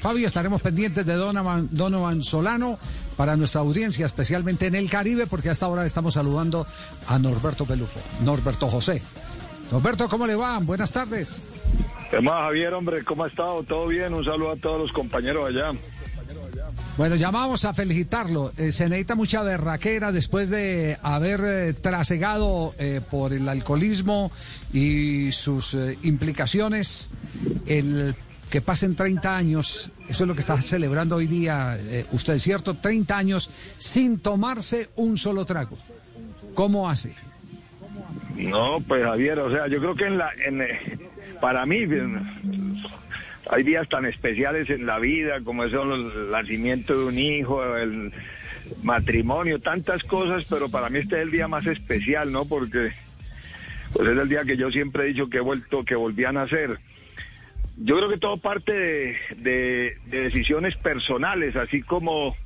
Fabio, estaremos pendientes de Donovan, Donovan Solano para nuestra audiencia, especialmente en el Caribe, porque hasta ahora estamos saludando a Norberto Pelufo, Norberto José. Norberto, ¿cómo le va? Buenas tardes. ¿Qué más, Javier, hombre? ¿Cómo ha estado? ¿Todo bien? Un saludo a todos los compañeros allá. Bueno, llamamos a felicitarlo. Eh, se necesita mucha berraquera después de haber eh, trasegado eh, por el alcoholismo y sus implicaciones el que pasen 30 años. Eso es lo que está celebrando hoy día usted, ¿cierto? 30 años sin tomarse un solo trago. ¿Cómo hace? No, pues Javier, o sea, yo creo que en la, en, para mí hay días tan especiales en la vida como es el nacimiento de un hijo, el matrimonio, tantas cosas, pero para mí este es el día más especial, ¿no? Porque pues es el día que yo siempre he dicho que he vuelto, que volví a nacer. Yo creo que todo parte de, de, decisiones personales, así como,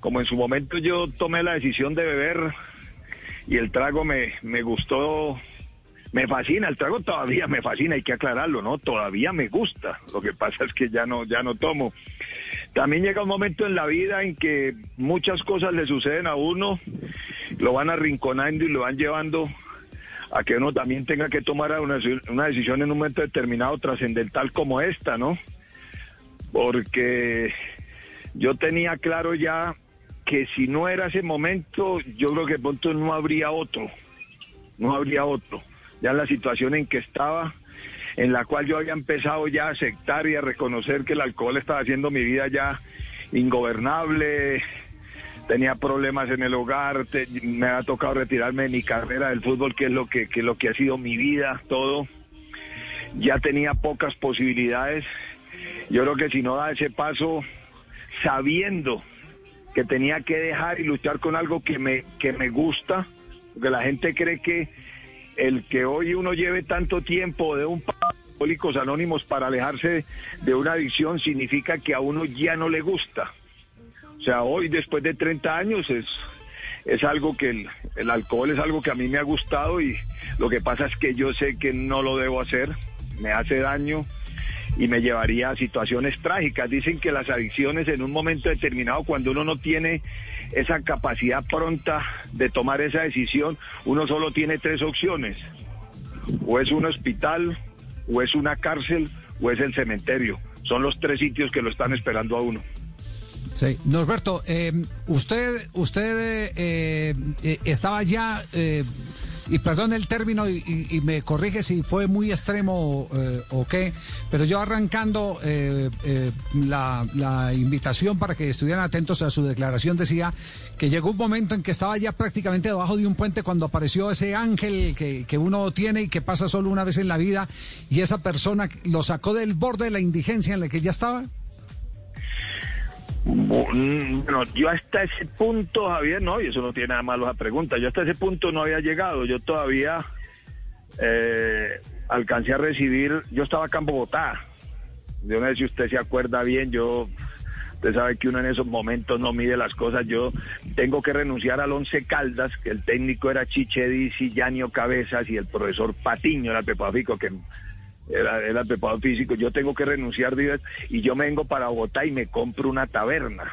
como en su momento yo tomé la decisión de beber y el trago me, me gustó me fascina, el trago todavía me fascina, hay que aclararlo, ¿no? Todavía me gusta. Lo que pasa es que ya no, ya no tomo. También llega un momento en la vida en que muchas cosas le suceden a uno, lo van arrinconando y lo van llevando a que uno también tenga que tomar una, una decisión en un momento determinado trascendental como esta, ¿no? Porque yo tenía claro ya que si no era ese momento, yo creo que pronto no habría otro, no habría otro ya la situación en que estaba, en la cual yo había empezado ya a aceptar y a reconocer que el alcohol estaba haciendo mi vida ya ingobernable, tenía problemas en el hogar, me ha tocado retirarme de mi carrera del fútbol, que es lo que, que, lo que ha sido mi vida, todo. Ya tenía pocas posibilidades. Yo creo que si no da ese paso, sabiendo que tenía que dejar y luchar con algo que me, que me gusta, porque la gente cree que el que hoy uno lleve tanto tiempo de un alcohólicos anónimos para alejarse de una adicción significa que a uno ya no le gusta. O sea, hoy después de 30 años es, es algo que el, el, alcohol es algo que a mí me ha gustado y lo que pasa es que yo sé que no lo debo hacer, me hace daño y me llevaría a situaciones trágicas. Dicen que las adicciones en un momento determinado, cuando uno no tiene esa capacidad pronta de tomar esa decisión, uno solo tiene tres opciones. O es un hospital, o es una cárcel, o es el cementerio. Son los tres sitios que lo están esperando a uno. Sí, Norberto, eh, usted, usted eh, eh, estaba ya y perdón el término y, me corrige si fue muy extremo eh, o qué, pero yo arrancando eh, eh, la, invitación para que estuvieran atentos a su declaración decía que llegó un momento en que estaba ya prácticamente debajo de un puente cuando apareció ese ángel que, que uno tiene y que pasa solo una vez en la vida y esa persona lo sacó del borde de la indigencia en la que ya estaba. Bueno, yo hasta ese punto, Javier, no, y eso no tiene nada malo esa pregunta, yo hasta ese punto no había llegado, yo todavía eh, alcancé a recibir, yo estaba acá en Bogotá, yo no sé si usted se acuerda bien, yo, usted sabe que uno en esos momentos no mide las cosas, yo tengo que renunciar al Once Caldas, que el técnico era Chiche y Yanio Cabezas y el profesor Patiño era Pepafico, que era, era preparado físico, yo tengo que renunciar y yo me vengo para Bogotá y me compro una taberna.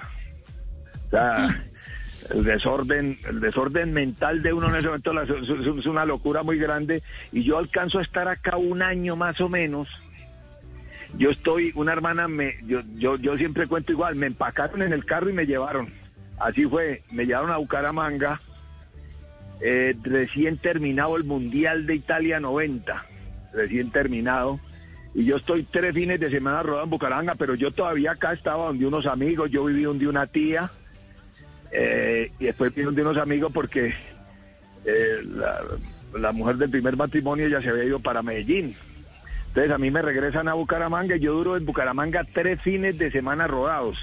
O sea, el desorden, el desorden mental de uno en ese momento es una locura muy grande y yo alcanzo a estar acá un año más o menos. Yo estoy, una hermana me, yo, yo, yo siempre cuento igual, me empacaron en el carro y me llevaron. Así fue, me llevaron a Bucaramanga, eh, recién terminado el Mundial de Italia 90 recién terminado. Y yo estoy tres fines de semana rodando en Bucaramanga, pero yo todavía acá estaba donde unos amigos, yo viví donde una tía, eh, y después viví donde unos amigos porque eh, la, mujer del primer matrimonio ya se había ido para Medellín. Entonces a mí me regresan a Bucaramanga y yo duro en Bucaramanga tres fines de semana rodados.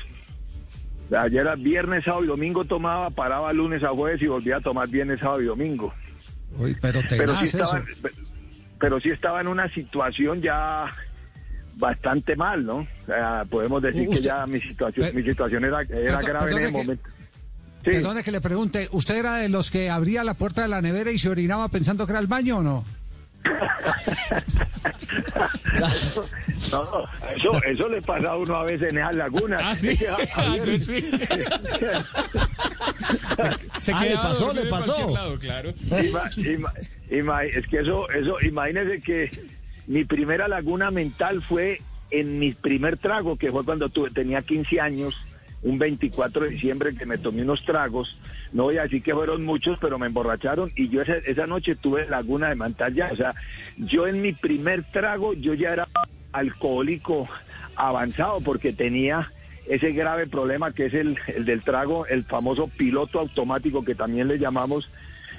Ayer era viernes, sábado y domingo tomaba, paraba lunes a jueves y volvía a tomar viernes, sábado y domingo. Uy, pero te pero pero sí estaba en una situación ya bastante mal, ¿no? podemos decir que ya mi situación, mi situación era, grave en el momento. Sí. Perdone que le pregunte, ¿usted era de los que abría la puerta de la nevera y se orinaba pensando que era el baño o no? no, eso, eso le pasa a uno a veces en esas lagunas. Ah, sí. Ah, sí. Se Ah, le pasó, le pasó. lado, claro. Ima- ima- ima- es que eso, eso, imagínese que mi primera laguna mental fue en mi primer trago, que fue cuando tuve, tenía 15 años, un 24 de diciembre que me tomé unos tragos. No voy a decir que fueron muchos, pero me emborracharon y yo esa, esa noche tuve laguna de mental ya. O sea, yo en mi primer trago, yo ya era alcohólico avanzado porque tenía ese grave problema que es el, el del trago, el famoso piloto automático que también le llamamos,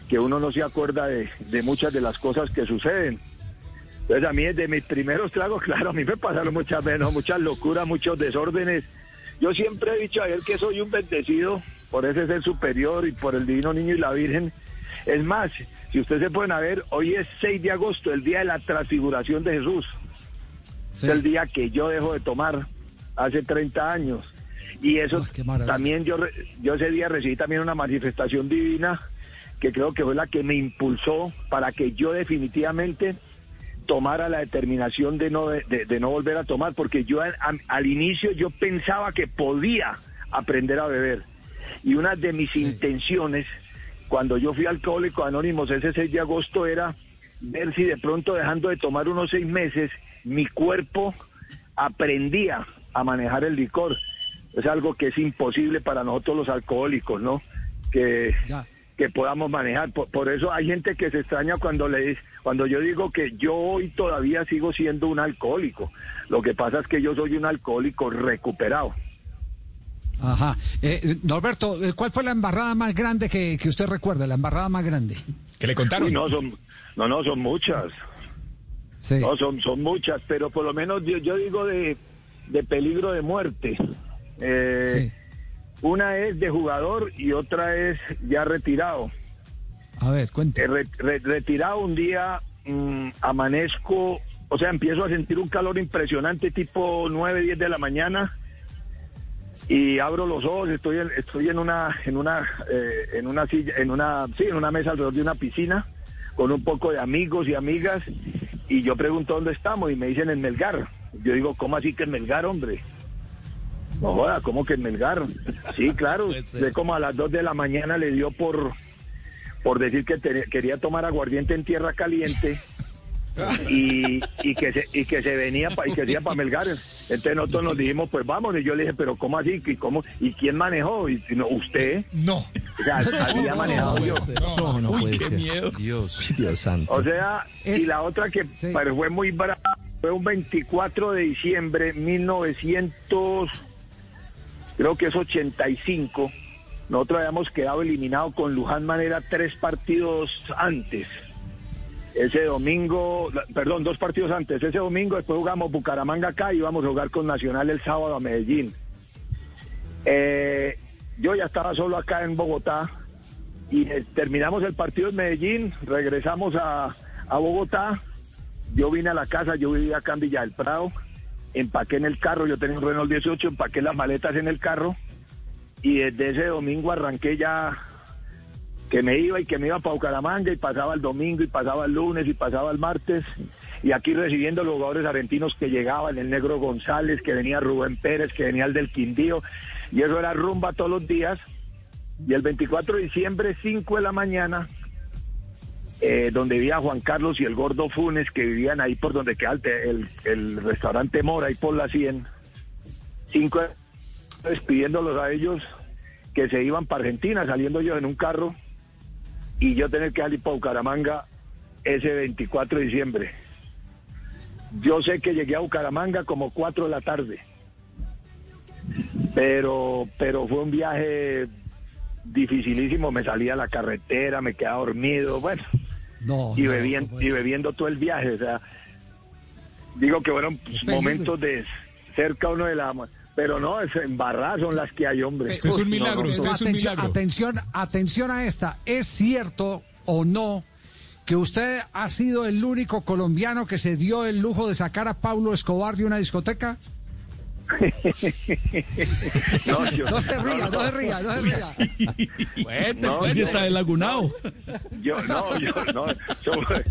que uno no se acuerda de, de muchas de las cosas que suceden. Entonces a mí desde mis primeros tragos, claro, a mí me pasaron muchas menos, muchas locuras, muchos desórdenes. Yo siempre he dicho a él que soy un bendecido por ese ser superior y por el divino niño y la Virgen. Es más, si ustedes se pueden ver, hoy es 6 de agosto, el día de la transfiguración de Jesús. Sí. Es el día que yo dejo de tomar hace 30 años. Y eso Ah, también yo, yo ese día recibí también una manifestación divina que creo que fue la que me impulsó para que yo definitivamente tomara la determinación de no, de, de no volver a tomar, porque yo al inicio yo pensaba que podía aprender a beber. Y una de mis intenciones, cuando yo fui alcohólico anónimos ese 6 de agosto, era ver si de pronto dejando de tomar unos seis meses, mi cuerpo aprendía a manejar el licor. Es algo que es imposible para nosotros los alcohólicos, ¿no? Que, Ya. que podamos manejar. Por, por eso hay gente que se extraña cuando le dice, cuando yo digo que yo hoy todavía sigo siendo un alcohólico. Lo que pasa es que yo soy un alcohólico recuperado. Ajá. Eh, Norberto, eh, ¿cuál fue la embarrada más grande que, que usted recuerda? La embarrada más grande. ¿Qué le contaron? Uy, no, son, no, no, son muchas. Sí. No, son, son muchas, pero por lo menos yo, yo digo de, de peligro de muerte. Eh, Sí. Una es de jugador y otra es ya retirado. A ver, cuente. Eh, re- re- retirado un día, mm, amanezco, o sea, empiezo a sentir un calor impresionante, tipo 9, 10 de la mañana, y abro los ojos, estoy en, estoy en una, en una, eh, en una silla, en una, sí, en una mesa alrededor de una piscina, con un poco de amigos y amigas, y yo pregunto dónde estamos, y me dicen en Melgar. Yo digo, ¿cómo así que en Melgar, hombre? No joda, ¿cómo que en Melgar? Sí, claro, de como a las 2 de la mañana le dio por por decir que te- quería tomar aguardiente en tierra caliente y, y que se y que se venía pa- y que se iba para Melgar. Entonces nosotros nos dijimos, pues vamos, y yo le dije, pero ¿cómo así? ¿Y cómo? ¿Y quién manejó? Y no, usted. No. O sea, había no, manejado no, yo. No, no Uy, puede qué ser. miedo. Dios. Dios santo. O sea, Es- y la otra que Sí. pero fue muy brava, fue un 24 de diciembre 1900, creo que es 85. Nosotros habíamos quedado eliminados con Luján Manera tres partidos antes. Ese domingo, perdón, dos partidos antes. Ese domingo después jugamos Bucaramanga acá y íbamos a jugar con Nacional el sábado a Medellín. Eh, yo ya estaba solo acá en Bogotá y eh, terminamos el partido en Medellín, regresamos a, a Bogotá, yo vine a la casa, yo vivía acá en Villa del Prado, empaqué en el carro, yo tenía un Renault 18, empaqué las maletas en el carro y desde ese domingo arranqué ya que me iba y que me iba para Bucaramanga y pasaba el domingo y pasaba el lunes y pasaba el martes y aquí recibiendo los jugadores argentinos que llegaban, el negro González, que venía Rubén Pérez, que venía el del Quindío y eso era rumba todos los días y el 24 de diciembre, 5 de la mañana, eh, donde vivía Juan Carlos y el Gordo Funes, que vivían ahí por donde queda el, el, restaurante Mora, ahí por la 100. Cinco de- despidiéndolos a ellos que se iban para Argentina, saliendo yo en un carro, y yo tener que salir para Bucaramanga ese 24 de diciembre. Yo sé que llegué a Bucaramanga como 4 de la tarde, pero, pero fue un viaje dificilísimo, me salía a la carretera, me quedaba dormido, bueno, No. y, no, bebiendo, no y bebiendo todo el viaje, o sea, digo que fueron pues, momentos de cerca uno de la... Pero no, es embarradas son las que hay, hombre. Usted es un milagro, no, usted no. es un atención, milagro. atención, atención a esta. ¿Es cierto o no que usted ha sido el único colombiano que se dio el lujo de sacar a Pablo Escobar de una discoteca? No, yo- No se ría, no se ría, no se ría. No, Pues yo- está delagunado. Yo, no, yo, no, eso fue,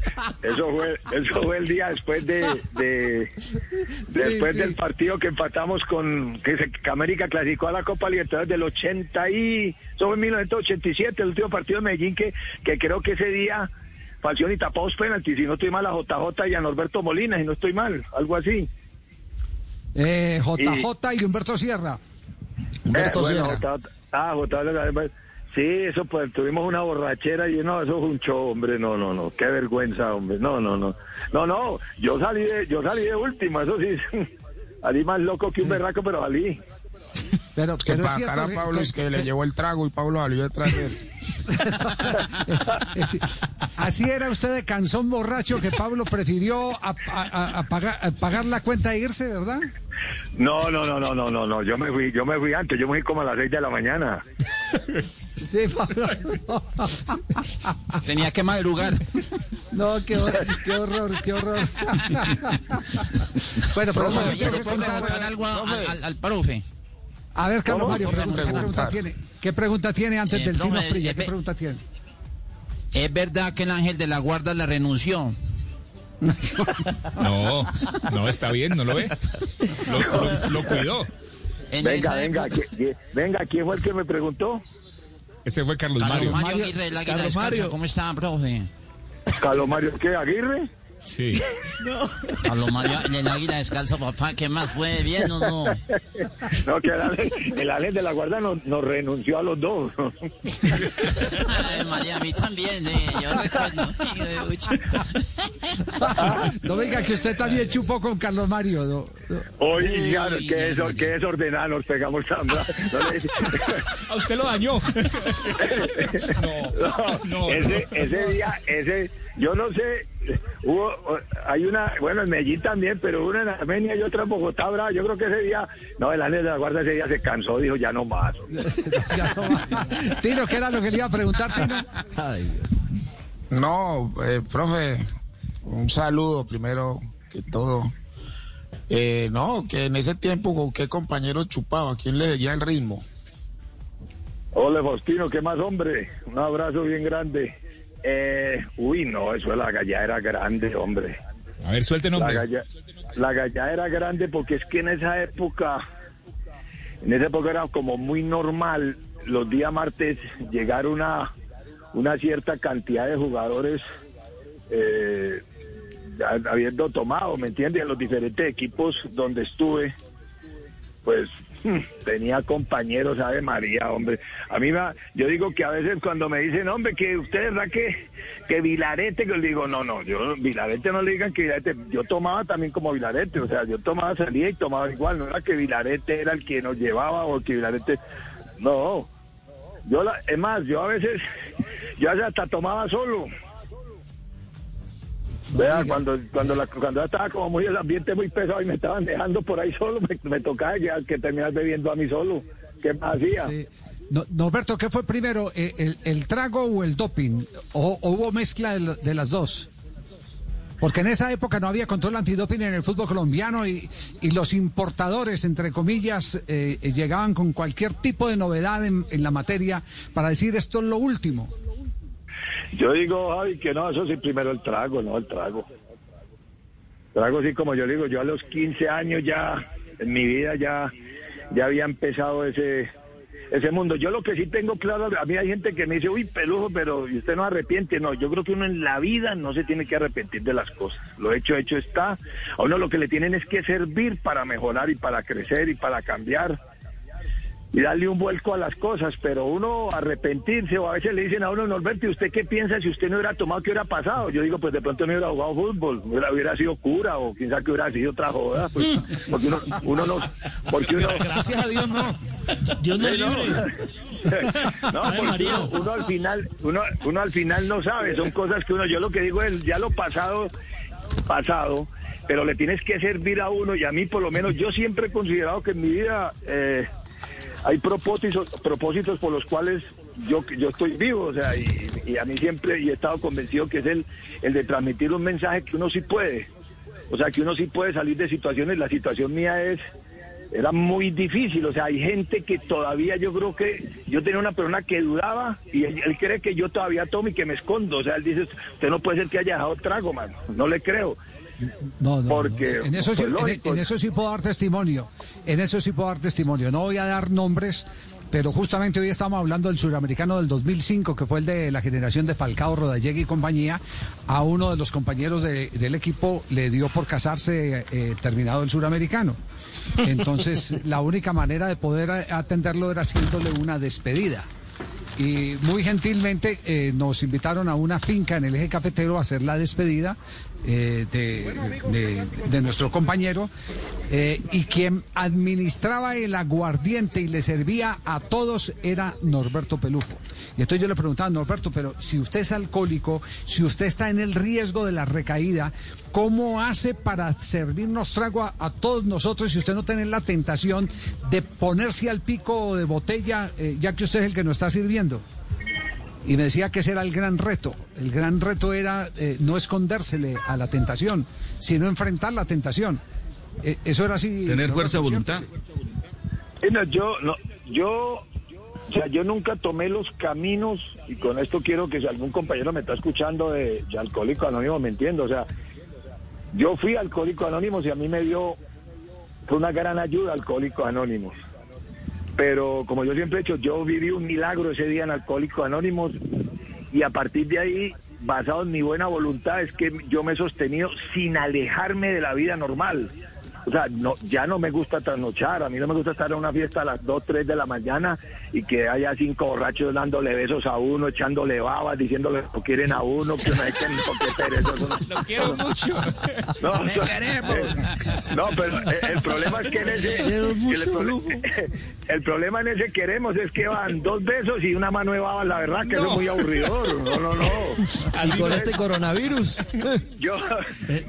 eso fue, eso fue el día después de, de después sí. del partido que empatamos con, que, se, que América clasificó a la Copa Libertadores del 80 y, eso fue en 1987, el último partido de Medellín que, que creo que ese día Falcioni tapó dos penaltis, si no estoy mal a JJ y a Norberto Molina, si no estoy mal, algo así. Eh, JJ y Humberto Sierra. Eh, bueno, JJ ah, JJ, Sí, eso pues tuvimos una borrachera y no, eso fue un show, hombre, no, no, no, qué vergüenza, hombre, no, no, no, no, no, yo salí de, yo salí de último, eso sí, salí más loco que un berraco, pero salí. Pero, Que pero es para cara a que- Pablo es que le llevó el trago y Pablo salió detrás de él. Es- es- así era usted de canzón borracho que Pablo prefirió a, a- a- a pagar, a pagar la cuenta e irse, ¿verdad? No, no, no, no, no, no, no, yo me fui, yo me fui antes, yo me fui como a las seis de la mañana. Sí, Pablo. Tenía que madrugar. No, qué, hor- qué horror, qué horror. bueno, pero Profe, ¿qué Oye, quiere ¿le puedo contar? preguntar algo a- Profe. al, al profe? A ver, Carlos. Mario, ¿qué pregunta tiene? ¿Qué pregunta tiene antes Eh, del profe, Tino Prilla? eh, ¿Qué pregunta tiene? ¿Es verdad que el ángel de la guarda le renunció? No, no, está bien, ¿no lo ve? Lo, lo- lo cuidó. En Venga, venga, época- ¿qui- qui- venga, ¿quién fue el que me preguntó? Ese fue Carlos Carlos Mario. Mario, Mario- Aguirre, el águila Carlos Mario. ¿cómo está, profe? Carlos Mario, ¿qué, Aguirre? Sí. Carlos Mario, el águila descalza, papá, ¿qué más fue? ¿Bien o no? No, que el el ángel de la guarda nos, nos renunció a los dos. Ay, María, a mí también, eh, yo recuerdo. No venga, que usted también chupó con Carlos Mario. ¿no? No. Oiga, Uy, que, ay, eso, ay, que desordenada nos pegamos tan bra- no le- A usted lo dañó. No, no, ese, ese día, ese, yo no sé, hubo, hay una, bueno, en Medellín también, pero una en Armenia y otra en Bogotá. Yo creo que ese día, no, el ángel de la guarda ese día se cansó, dijo, ya no más. Ya no va. Tino, ¿qué era lo que le iba a preguntar, Tino? No, eh, profe, un saludo primero que todo. Eh, no, que en ese tiempo con qué compañero chupaba, quién le seguía el ritmo. Hola, Faustino, ¿qué más, hombre? Un abrazo bien grande. Eh, uy, no, eso de la galla era grande, hombre. A ver, suelte La nombres. galla, la galla era grande porque es que en esa época, en esa época era como muy normal los días martes llegar una, una cierta cantidad de jugadores eh, ha- habiendo tomado, ¿me entiendes? En los diferentes equipos donde estuve, pues tenía compañeros, Ave María, hombre. A mí me, yo digo que a veces cuando me dicen, hombre, que usted verdad que, que Vilarete, que yo digo, no, no, yo Vilarete no le digan que Vilarete, yo tomaba también como Vilarete, o sea, yo tomaba, salía y tomaba igual, no era que Vilarete era el que nos llevaba o que Vilarete, no. Yo, la, es más, yo a veces, yo hasta tomaba solo. Vea, cuando cuando la, cuando ya estaba como muy el ambiente muy pesado y me estaban dejando por ahí solo, me, me tocaba ya que terminar bebiendo a mí solo. ¿Qué más hacía? Sí. No, Norberto, ¿qué fue primero, eh, el, el trago o el doping? ¿O, o hubo mezcla de, de las dos? Porque en esa época no había control antidoping en el fútbol colombiano y, y los importadores, entre comillas, eh, llegaban con cualquier tipo de novedad en, en la materia para decir esto es lo último. Yo digo, Javi, que no, eso sí, primero el trago, no el trago. Trago sí, como yo digo, yo a los 15 años ya, en mi vida ya, ya había empezado ese ese mundo. Yo lo que sí tengo claro, a mí hay gente que me dice, uy, pelujo, pero ¿y usted no arrepiente? No, yo creo que uno en la vida no se tiene que arrepentir de las cosas. Lo hecho, hecho está. A uno lo que le tienen es que servir para mejorar y para crecer y para cambiar y darle un vuelco a las cosas, pero uno arrepentirse o a veces le dicen a uno, Norberto, ¿y usted qué piensa si usted no hubiera tomado, qué hubiera pasado? Yo digo, pues de pronto no hubiera jugado fútbol, hubiera, hubiera sido cura o quién sabe que hubiera sido otra joda, pues, porque uno, uno no, porque uno... Gracias a Dios no. Dios no libre. No, Ay, porque María. uno, uno al final, uno, uno al final no sabe, son cosas que uno, yo lo que digo es, ya lo pasado, pasado, pero le tienes que servir a uno y a mí por lo menos yo siempre he considerado que en mi vida eh, hay propósitos, propósitos por los cuales yo, yo estoy vivo, o sea, y, a mí siempre y he estado convencido que es el, el de transmitir un mensaje que uno sí puede, o sea, que uno sí puede salir de situaciones, la situación mía es era muy difícil, o sea, hay gente que todavía yo creo que yo tenía una persona que dudaba y él, él cree que yo todavía tomo y que me escondo, o sea, él dice, usted no puede ser que haya dejado trago, mano, no le creo. No, no, Porque, no. En eso, sí, pues, en- lógico. en eso sí puedo dar testimonio. En eso sí puedo dar testimonio. No voy a dar nombres, pero justamente hoy estamos hablando del suramericano del 2005, que fue el de la generación de Falcao, Rodallega y compañía. A uno de los compañeros de- del equipo le dio por casarse eh, terminado el suramericano. Entonces, la única manera de poder atenderlo era haciéndole una despedida. Y muy gentilmente eh, nos invitaron a una finca en el eje cafetero a hacer la despedida eh, de, de- nuestro compañero. eh, y quien administraba el aguardiente y le servía a todos era Norberto Pelufo. Y entonces yo le preguntaba, Norberto, pero si usted es alcohólico, si usted está en el riesgo de la recaída, ¿cómo hace para servirnos trago a, a todos nosotros si usted no tiene la tentación de ponerse al pico de botella, eh, ya que usted es el que nos está sirviendo? Y me decía que ese era el gran reto. El gran reto era eh, no escondérsele a la tentación, sino enfrentar la tentación. Eh, eso era así. Tener fuerza de voluntad. Sí, no, yo, no, yo, o sea, yo nunca tomé los caminos, y con esto quiero que si algún compañero me está escuchando de, de Alcohólico Anónimo, me entiendo, o sea, yo fui Alcohólico Anónimos y a mí me dio, fue una gran ayuda Alcohólicos Anónimos. Pero como yo siempre he hecho, yo viví un milagro ese día en Alcohólicos Anónimos y a partir de ahí, basado en mi buena voluntad, es que yo me he sostenido sin alejarme de la vida normal. O sea, no, ya no me gusta trasnochar, a mí no me gusta estar en una fiesta a las 2, 3 de la mañana y que haya cinco borrachos dándole besos a uno, echándole babas, diciéndole que quieren a uno, que no hay que ni por qué perezoso, no. Lo quiero mucho. No, no, no, pero el, el problema es que en ese el, prole- el problema en ese queremos es que van dos besos y una mano de babas, la verdad que eso es muy aburridor. No, no, no. Así con no este es. coronavirus. Yo,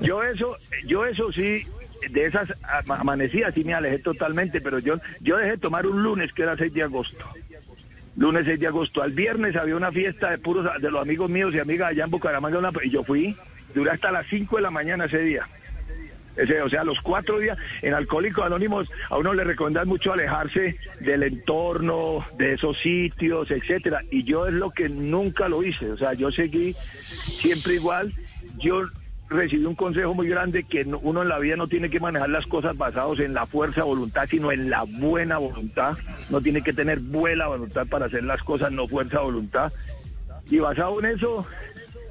yo eso, yo eso sí, de esas ama- amanecidas sí me alejé totalmente, pero yo, yo dejé de tomar un lunes que era 6 de agosto. Lunes 6 de agosto. Al viernes había una fiesta de puros de los amigos míos y amigas allá en Bucaramanga y yo fui, duré hasta las 5 de la mañana ese día. Ese, o sea, los cuatro días en Alcohólicos Anónimos a uno le recomiendan mucho alejarse del entorno, de esos sitios, etcétera. Y yo es lo que nunca lo hice. O sea, yo seguí siempre igual. Yo recibí un consejo muy grande que no- uno en la vida no tiene que manejar las cosas basados en la fuerza voluntad, sino en la buena voluntad. No tiene que tener buena voluntad para hacer las cosas, no fuerza voluntad. Y basado en eso,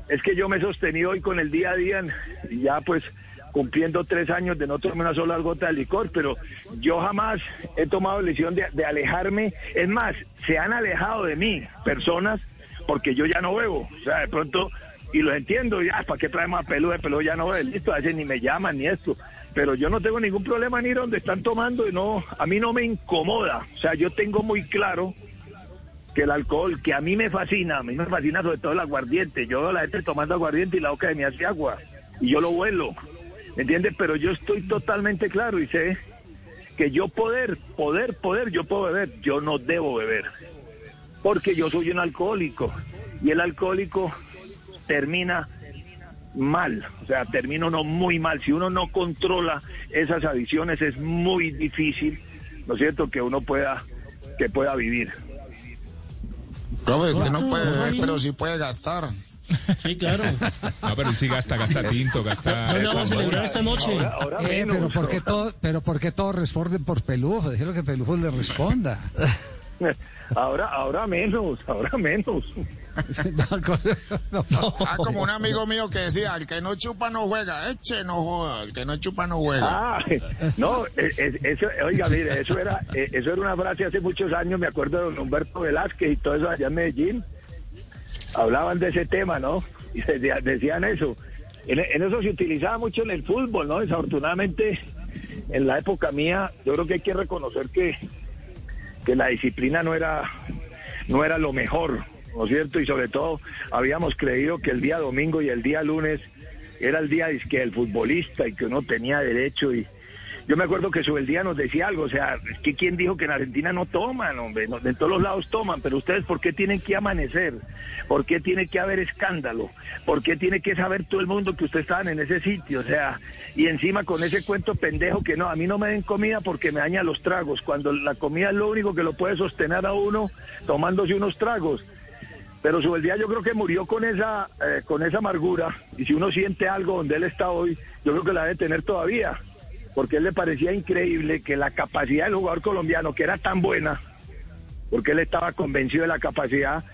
es que yo me he sostenido hoy con el día a día, ya pues cumpliendo tres años de no tomar una sola gota de licor, pero yo jamás he tomado la decisión de, de alejarme. Es más, se han alejado de mí personas porque yo ya no bebo. O sea, de pronto, y lo entiendo, ya, ¿para qué traemos a Pelú? De Pelú ya no bebe, listo, a veces ni me llaman ni esto. Pero yo no tengo ningún problema en ir donde están tomando y no, a mí no me incomoda. O sea, yo tengo muy claro que el alcohol, que a mí me fascina, a mí me fascina sobre todo el aguardiente. Yo veo la gente tomando aguardiente y la boca de mí hace agua. Y yo lo vuelo, ¿me entiendes? Pero yo estoy totalmente claro y sé que yo poder, poder, poder, yo puedo beber, yo no debo beber. Porque yo soy un alcohólico. Y el alcohólico termina mal, o sea, termina uno muy mal. Si uno no controla esas adicciones es muy difícil, ¿no es cierto?, que uno pueda, que pueda vivir. Profe, usted no puede beber, pero sí puede gastar. Sí, claro. No, pero él sí gasta, gasta tinto, gasta. ¿Dónde vamos a celebrar esta noche? Ahora, ahora Eh, menos. pero ¿por qué todo, pero por qué todos responden por Pelufo? Déjelo que Pelufo le responda. Ahora, ahora menos, ahora menos. No. Ah, como un amigo mío que decía, el que no chupa no juega, eche no joda, el que no chupa no juega. Ah, no, es- es- eso, oiga, mire, eso era, eh, eso era una frase hace muchos años, me acuerdo de don Humberto Velázquez y todo eso allá en Medellín. Hablaban de ese tema, ¿no? Y decía- decían eso. En, en eso se utilizaba mucho en el fútbol, ¿no? Desafortunadamente, en la época mía, yo creo que hay que reconocer que, que la disciplina no era, no era lo mejor, ¿no es cierto? Y sobre todo, habíamos creído que el día domingo y el día lunes era el día que el futbolista y que uno tenía derecho y, yo me acuerdo que Subeldía nos decía algo, o sea, es que quién dijo que en Argentina no toman, hombre, no, de todos los lados toman, pero ustedes ¿por qué tienen que amanecer? ¿Por qué tiene que haber escándalo? ¿Por qué tiene que saber todo el mundo que ustedes estaban en ese sitio? O sea, y encima con ese cuento pendejo que no, a mí no me den comida porque me daña los tragos, cuando la comida es lo único que lo puede sostener a uno tomándose unos tragos. Pero Subeldía yo creo que murió con esa, eh, con esa amargura, y si uno siente algo donde él está hoy, yo creo que la debe tener todavía porque él le parecía increíble que la capacidad del jugador colombiano, que era tan buena, porque él estaba convencido de la capacidad,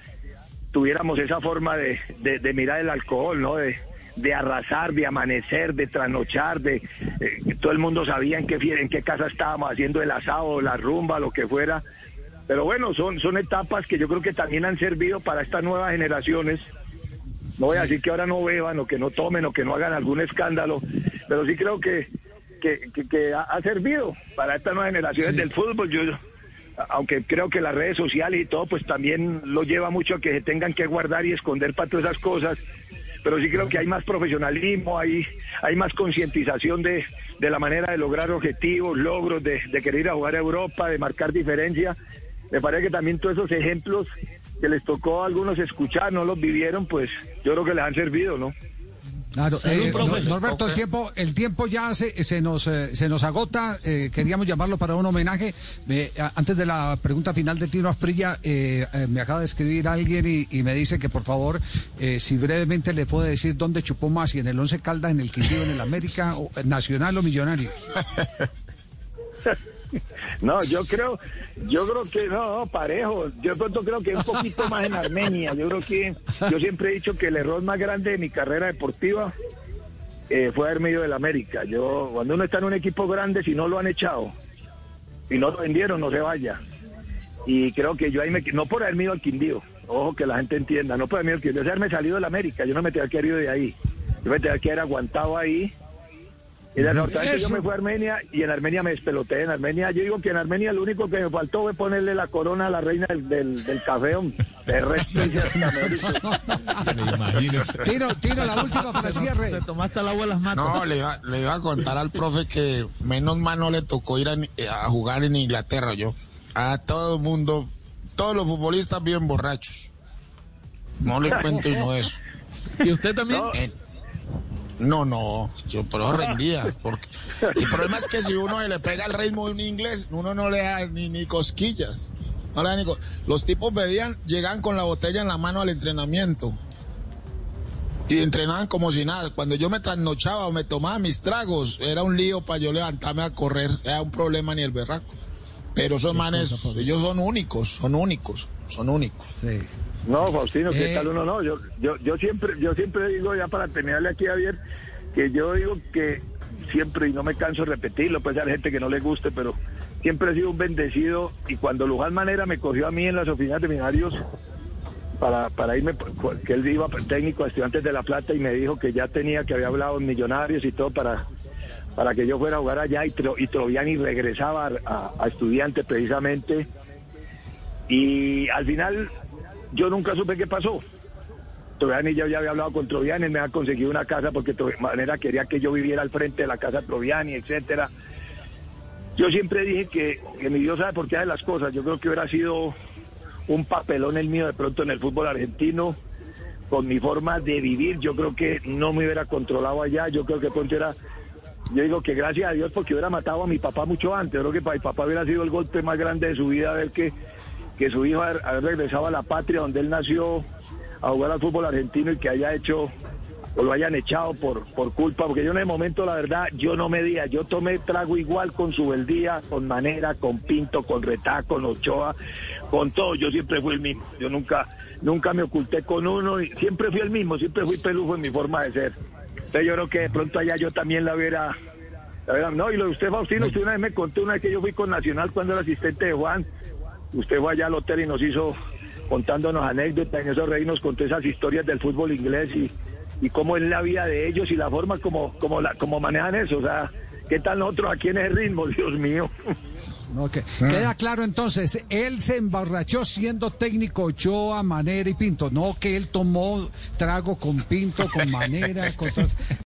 tuviéramos esa forma de, de, mirar el alcohol, ¿no? De, de arrasar, de amanecer, de trasnochar, de eh, todo el mundo sabía en qué en qué casa estábamos haciendo el asado, la rumba, lo que fuera. Pero bueno, son, son etapas que yo creo que también han servido para estas nuevas generaciones. No voy a decir que ahora no beban o que no tomen o que no hagan algún escándalo, pero sí creo que, que, que- que ha, ha servido para estas nuevas generaciones del fútbol. Yo, aunque creo que las redes sociales y todo, pues también lo lleva mucho a que se tengan que guardar y esconder para todas esas cosas. Pero sí creo que hay más profesionalismo, hay, hay más concientización de, de la manera de lograr objetivos, logros, de, de querer ir a jugar a Europa, de marcar diferencia. Me parece que también todos esos ejemplos que les tocó a algunos escuchar, no los vivieron, pues yo creo que les han servido, ¿no? Claro, eh, Norberto, el tiempo, el tiempo ya se, se nos eh, se nos agota. eh, queríamos llamarlo para un homenaje. Eh, antes de la pregunta final de Tino Asprilla, eh, eh, me acaba de escribir alguien y, y me dice que por favor, eh, si brevemente le puede decir dónde chupó más, si en el Once Caldas, en el Quindío, en el América, o, eh, Nacional o Millonario. No, yo creo, yo creo que no, parejo. Yo pronto creo que un poquito más en Armenia. Yo creo que, yo siempre he dicho que el error más grande de mi carrera deportiva eh, fue haberme ido del América. Yo, cuando uno está en un equipo grande, si no lo han echado, si no lo vendieron, no se vaya. Y creo que yo ahí me, no por haberme ido al Quindío, ojo que la gente entienda, no por haberme ido al Quindío, es haberme salido del América. Yo no me tenía que haber ido de ahí. Yo me tenía que haber aguantado ahí. Y desafortunadamente yo Eso. me fui a Armenia y en Armenia me despeloté. En Armenia, yo digo que en Armenia lo único que me faltó fue ponerle la corona a la reina del, del, del café. De resto, hice hasta mérito. Me imagino. Tino, Tino, la última para el cierre. Se tomaste el agua las matas. No, le iba, le iba a contar al profe que menos mal no le tocó ir a, a jugar en Inglaterra, yo. A todo el mundo, todos los futbolistas bien borrachos. No le cuento y no eso. ¿Y usted también? No, Eh, No, no, yo pero rendía. Porque, el problema es que si uno le pega el ritmo de un inglés, uno no le da ni, ni cosquillas. No le da ni co- Los tipos bebían, llegaban con la botella en la mano al entrenamiento. Y entrenaban como si nada. Cuando yo me trasnochaba o me tomaba mis tragos, era un lío para yo levantarme a correr. Era un problema ni el berraco. Pero esos manes, ellos son únicos, son únicos, son únicos. Sí. No, Faustino, ¿qué Eh. tal uno? No, yo, yo, yo siempre, yo siempre digo ya para terminarle aquí a Javier, que yo digo que siempre, y no me canso de repetirlo, pues hay gente que no le guste, pero siempre he sido un bendecido y cuando Luján Manera me cogió a mí en las oficinas de Millonarios para, para irme, que él iba técnico a estudiantes de La Plata y me dijo que ya tenía, que había hablado en Millonarios y todo para, para que yo fuera a jugar allá y, y Troviani regresaba a, a, a estudiantes precisamente. Y al final yo nunca supe qué pasó. Troviani ya, ya había hablado con Troviani, me ha conseguido una casa porque de manera quería que yo viviera al frente de la casa Troviani, etcétera. Yo siempre dije que, que mi Dios sabe por qué hace las cosas. Yo creo que hubiera sido un papelón el mío de pronto en el fútbol argentino, con mi forma de vivir. Yo creo que no me hubiera controlado allá. Yo creo que pronto era. Yo digo que gracias a Dios porque hubiera matado a mi papá mucho antes. Yo creo que para mi papá hubiera sido el golpe más grande de su vida ver que, que su hijo haber regresado a la patria donde él nació a jugar al fútbol argentino y que haya hecho o lo hayan echado por, por culpa, porque yo en el momento, la verdad, yo no me día, yo tomé trago igual con Subeldía, con Manera, con Pinto, con Retá, con Ochoa, con todo, yo siempre fui el mismo, yo nunca, nunca me oculté con uno, y siempre fui el mismo, siempre fui pelujo en mi forma de ser. Entonces yo creo que de pronto allá yo también la hubiera- no, y lo de usted, Faustino, usted una vez me contó una vez que yo fui con Nacional cuando era asistente de Juan, usted fue allá al hotel y nos hizo contándonos anécdotas, en esos reyes nos contó esas historias del fútbol inglés y, y cómo es la vida de ellos y la forma como, como, la, como manejan eso. O sea, ¿qué tal nosotros aquí en ese ritmo? Dios mío. Ok. Queda claro entonces, él se emborrachó siendo técnico Ochoa, Manera y Pinto, no que él tomó trago con Pinto, con Manera, con todos.